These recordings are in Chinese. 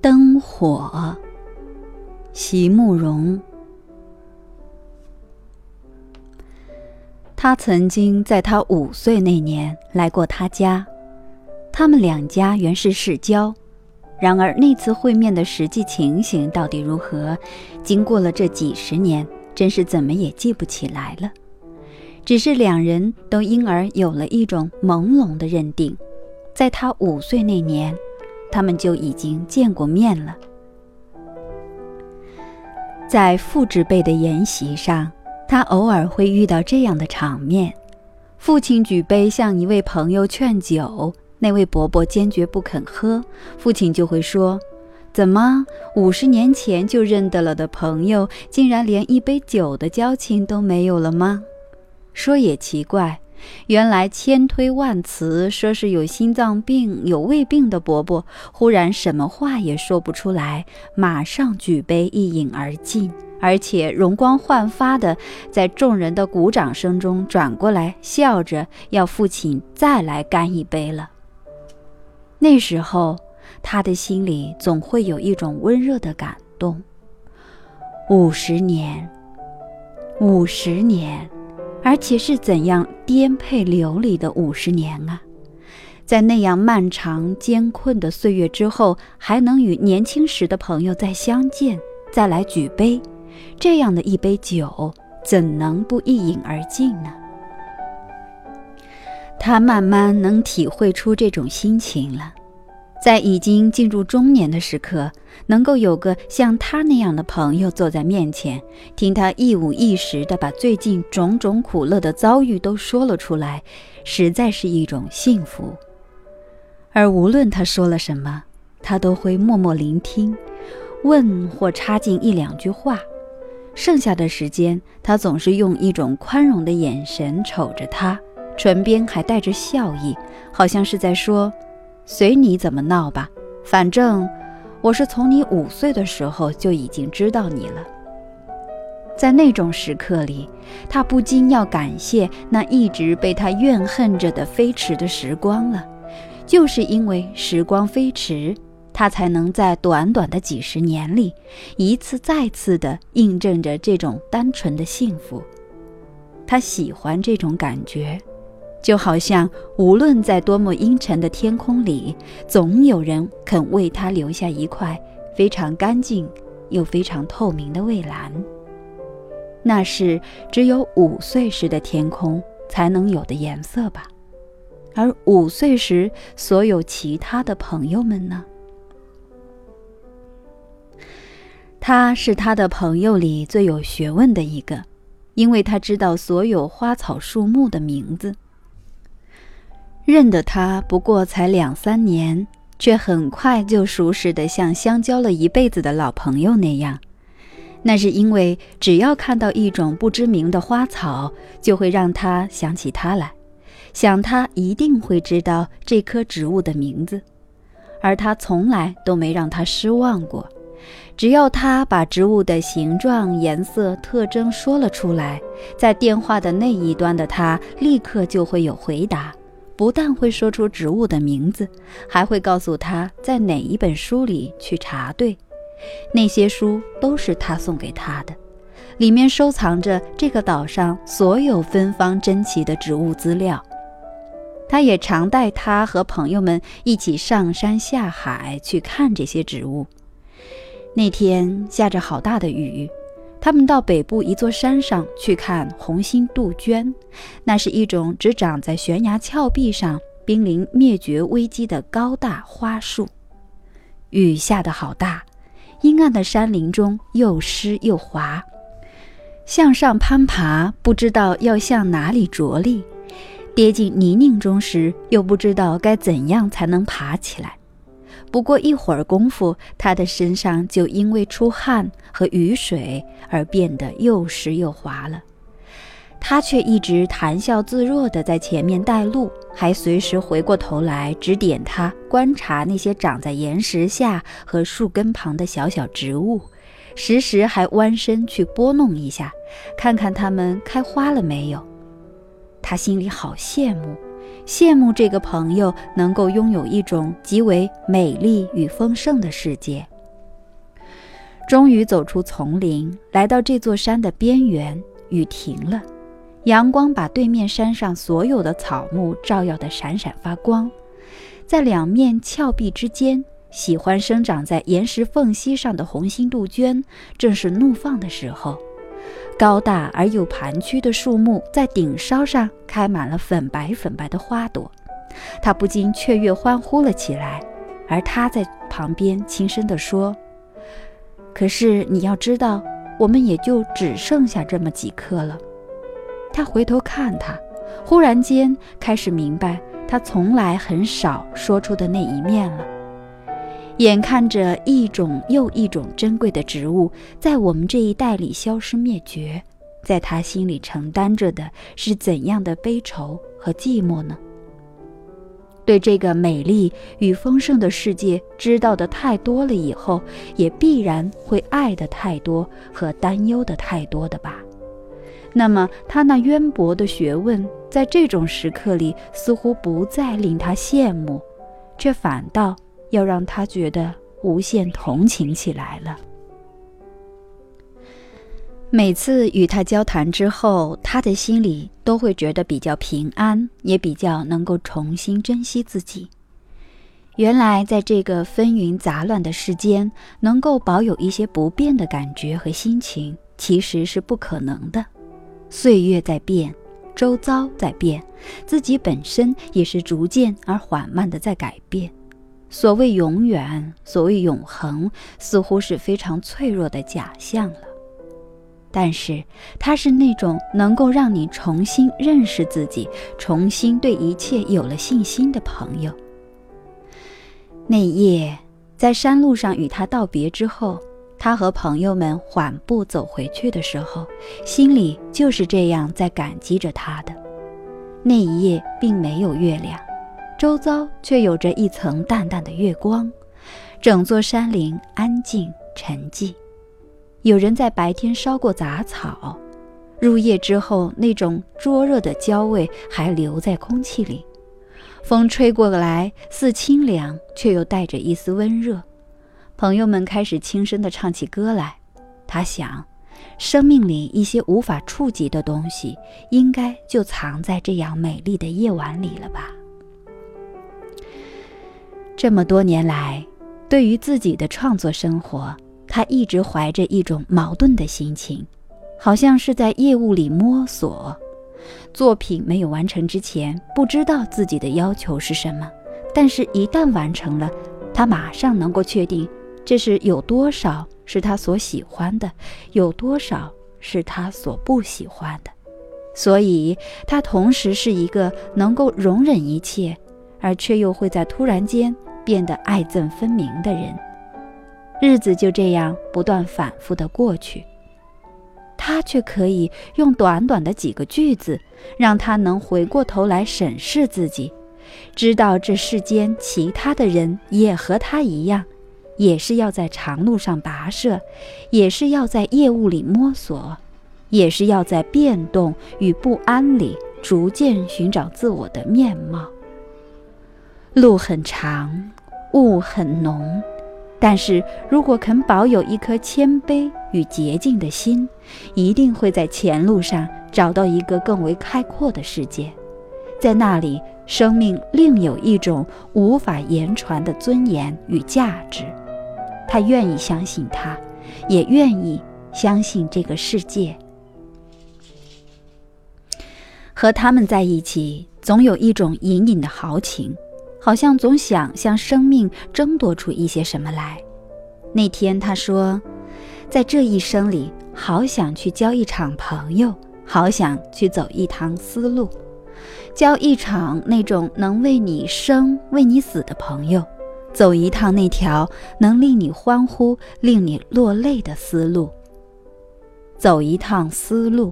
灯火，席慕容。他曾经在他五岁那年来过他家，他们两家原是世交。然而那次会面的实际情形到底如何，经过了这几十年，真是怎么也记不起来了。只是两人都因而有了一种朦胧的认定，在他五岁那年。他们就已经见过面了，在父执辈的筵席上，他偶尔会遇到这样的场面：父亲举杯向一位朋友劝酒，那位伯伯坚决不肯喝，父亲就会说：“怎么，五十年前就认得了的朋友，竟然连一杯酒的交情都没有了吗？”说也奇怪。原来千推万辞，说是有心脏病、有胃病的伯伯，忽然什么话也说不出来，马上举杯一饮而尽，而且容光焕发的在众人的鼓掌声中转过来，笑着要父亲再来干一杯了。那时候，他的心里总会有一种温热的感动。五十年，五十年。而且是怎样颠沛流离的五十年啊！在那样漫长艰困的岁月之后，还能与年轻时的朋友再相见，再来举杯，这样的一杯酒，怎能不一饮而尽呢？他慢慢能体会出这种心情了。在已经进入中年的时刻，能够有个像他那样的朋友坐在面前，听他一五一十地把最近种种苦乐的遭遇都说了出来，实在是一种幸福。而无论他说了什么，他都会默默聆听，问或插进一两句话。剩下的时间，他总是用一种宽容的眼神瞅着他，唇边还带着笑意，好像是在说。随你怎么闹吧，反正我是从你五岁的时候就已经知道你了。在那种时刻里，他不禁要感谢那一直被他怨恨着的飞驰的时光了。就是因为时光飞驰，他才能在短短的几十年里，一次再次地印证着这种单纯的幸福。他喜欢这种感觉。就好像无论在多么阴沉的天空里，总有人肯为他留下一块非常干净又非常透明的蔚蓝。那是只有五岁时的天空才能有的颜色吧？而五岁时所有其他的朋友们呢？他是他的朋友里最有学问的一个，因为他知道所有花草树木的名字。认得他不过才两三年，却很快就熟识的像相交了一辈子的老朋友那样。那是因为只要看到一种不知名的花草，就会让他想起他来，想他一定会知道这棵植物的名字，而他从来都没让他失望过。只要他把植物的形状、颜色、特征说了出来，在电话的那一端的他立刻就会有回答。不但会说出植物的名字，还会告诉他在哪一本书里去查对。那些书都是他送给他的，里面收藏着这个岛上所有芬芳珍奇的植物资料。他也常带他和朋友们一起上山下海去看这些植物。那天下着好大的雨。他们到北部一座山上去看红心杜鹃，那是一种只长在悬崖峭壁上、濒临灭绝危机的高大花树。雨下得好大，阴暗的山林中又湿又滑，向上攀爬不知道要向哪里着力，跌进泥泞中时又不知道该怎样才能爬起来。不过一会儿功夫，他的身上就因为出汗和雨水而变得又湿又滑了。他却一直谈笑自若地在前面带路，还随时回过头来指点他观察那些长在岩石下和树根旁的小小植物，时时还弯身去拨弄一下，看看它们开花了没有。他心里好羡慕，羡慕这个朋友能够拥有一种极为美丽与丰盛的世界。终于走出丛林，来到这座山的边缘，雨停了，阳光把对面山上所有的草木照耀得闪闪发光，在两面峭壁之间，喜欢生长在岩石缝隙上的红心杜鹃正是怒放的时候。高大而又盘曲的树木在顶梢上开满了粉白粉白的花朵，他不禁雀跃欢呼了起来。而他在旁边轻声地说：“可是你要知道，我们也就只剩下这么几棵了。”他回头看他，忽然间开始明白他从来很少说出的那一面了。眼看着一种又一种珍贵的植物在我们这一代里消失灭绝，在他心里承担着的是怎样的悲愁和寂寞呢？对这个美丽与丰盛的世界知道的太多了以后，也必然会爱的太多和担忧的太多的吧。那么，他那渊博的学问，在这种时刻里似乎不再令他羡慕，却反倒……要让他觉得无限同情起来了。每次与他交谈之后，他的心里都会觉得比较平安，也比较能够重新珍惜自己。原来，在这个纷纭杂乱的世间，能够保有一些不变的感觉和心情，其实是不可能的。岁月在变，周遭在变，自己本身也是逐渐而缓慢的在改变。所谓永远，所谓永恒，似乎是非常脆弱的假象了。但是，它是那种能够让你重新认识自己，重新对一切有了信心的朋友。那夜，在山路上与他道别之后，他和朋友们缓步走回去的时候，心里就是这样在感激着他的。那一夜并没有月亮。周遭却有着一层淡淡的月光，整座山林安静沉寂。有人在白天烧过杂草，入夜之后，那种灼热的焦味还留在空气里。风吹过来，似清凉，却又带着一丝温热。朋友们开始轻声地唱起歌来。他想，生命里一些无法触及的东西，应该就藏在这样美丽的夜晚里了吧。这么多年来，对于自己的创作生活，他一直怀着一种矛盾的心情，好像是在业务里摸索。作品没有完成之前，不知道自己的要求是什么；但是，一旦完成了，他马上能够确定这是有多少是他所喜欢的，有多少是他所不喜欢的。所以，他同时是一个能够容忍一切，而却又会在突然间。变得爱憎分明的人，日子就这样不断反复的过去，他却可以用短短的几个句子，让他能回过头来审视自己，知道这世间其他的人也和他一样，也是要在长路上跋涉，也是要在业务里摸索，也是要在变动与不安里逐渐寻找自我的面貌。路很长，雾很浓，但是如果肯保有一颗谦卑与洁净的心，一定会在前路上找到一个更为开阔的世界，在那里，生命另有一种无法言传的尊严与价值。他愿意相信他，也愿意相信这个世界。和他们在一起，总有一种隐隐的豪情。好像总想向生命争夺出一些什么来。那天他说，在这一生里，好想去交一场朋友，好想去走一趟丝路，交一场那种能为你生、为你死的朋友，走一趟那条能令你欢呼、令你落泪的丝路。走一趟丝路，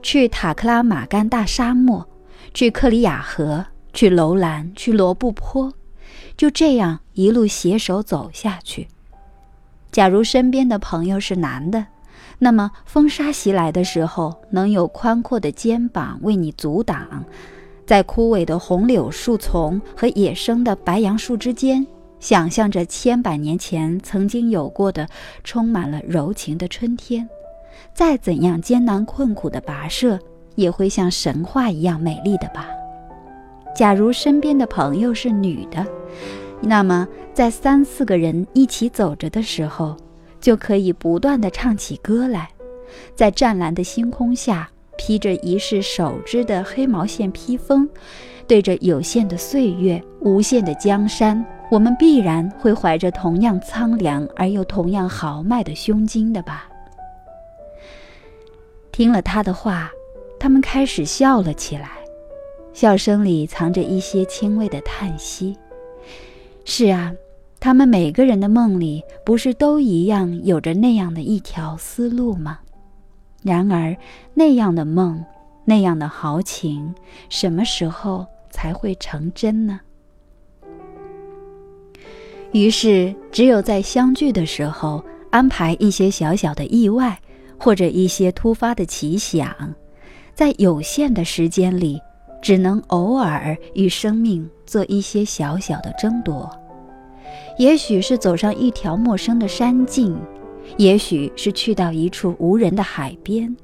去塔克拉玛干大沙漠，去克里亚河。去楼兰，去罗布泊，就这样一路携手走下去。假如身边的朋友是男的，那么风沙袭来的时候，能有宽阔的肩膀为你阻挡。在枯萎的红柳树丛和野生的白杨树之间，想象着千百年前曾经有过的充满了柔情的春天。再怎样艰难困苦的跋涉，也会像神话一样美丽的吧。假如身边的朋友是女的，那么在三四个人一起走着的时候，就可以不断地唱起歌来，在湛蓝的星空下。披着一世手织的黑毛线披风，对着有限的岁月、无限的江山，我们必然会怀着同样苍凉而又同样豪迈的胸襟的吧。听了他的话，他们开始笑了起来，笑声里藏着一些轻微的叹息。是啊，他们每个人的梦里，不是都一样有着那样的一条思路吗？然而，那样的梦，那样的豪情，什么时候才会成真呢？于是，只有在相聚的时候，安排一些小小的意外，或者一些突发的奇想，在有限的时间里，只能偶尔与生命做一些小小的争夺。也许是走上一条陌生的山径。也许是去到一处无人的海边，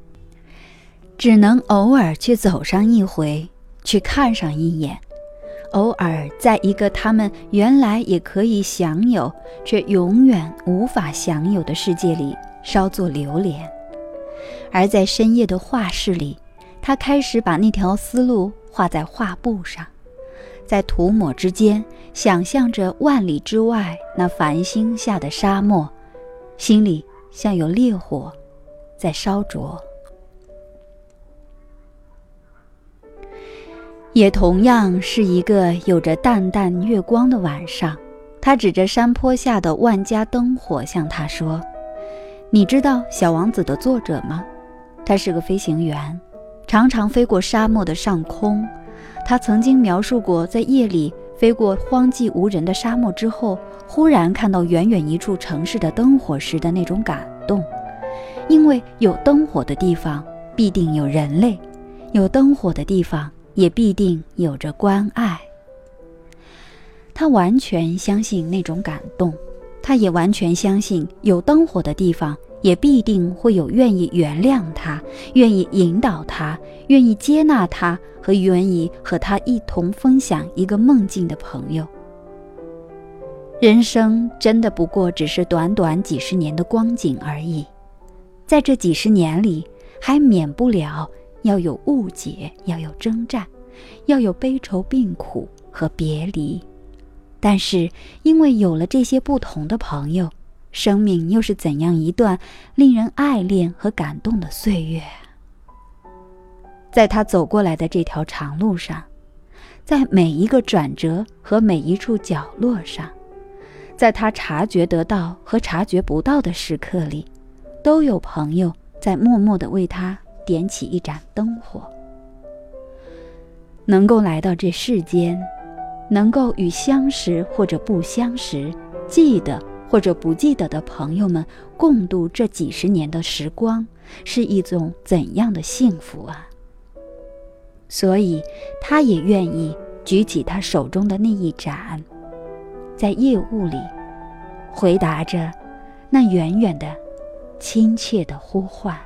只能偶尔去走上一回，去看上一眼；偶尔在一个他们原来也可以享有，却永远无法享有的世界里稍作留连。而在深夜的画室里，他开始把那条思路画在画布上，在涂抹之间，想象着万里之外那繁星下的沙漠。心里像有烈火在烧灼，也同样是一个有着淡淡月光的晚上。他指着山坡下的万家灯火，向他说：“你知道《小王子》的作者吗？他是个飞行员，常常飞过沙漠的上空。他曾经描述过在夜里。”飞过荒寂无人的沙漠之后，忽然看到远远一处城市的灯火时的那种感动，因为有灯火的地方必定有人类，有灯火的地方也必定有着关爱。他完全相信那种感动，他也完全相信有灯火的地方。也必定会有愿意原谅他、愿意引导他、愿意接纳他和愿意和他一同分享一个梦境的朋友。人生真的不过只是短短几十年的光景而已，在这几十年里，还免不了要有误解，要有征战，要有悲愁病苦和别离。但是因为有了这些不同的朋友。生命又是怎样一段令人爱恋和感动的岁月？在他走过来的这条长路上，在每一个转折和每一处角落上，在他察觉得到和察觉不到的时刻里，都有朋友在默默地为他点起一盏灯火。能够来到这世间，能够与相识或者不相识，记得。或者不记得的朋友们共度这几十年的时光，是一种怎样的幸福啊！所以，他也愿意举起他手中的那一盏，在夜雾里回答着那远远的、亲切的呼唤。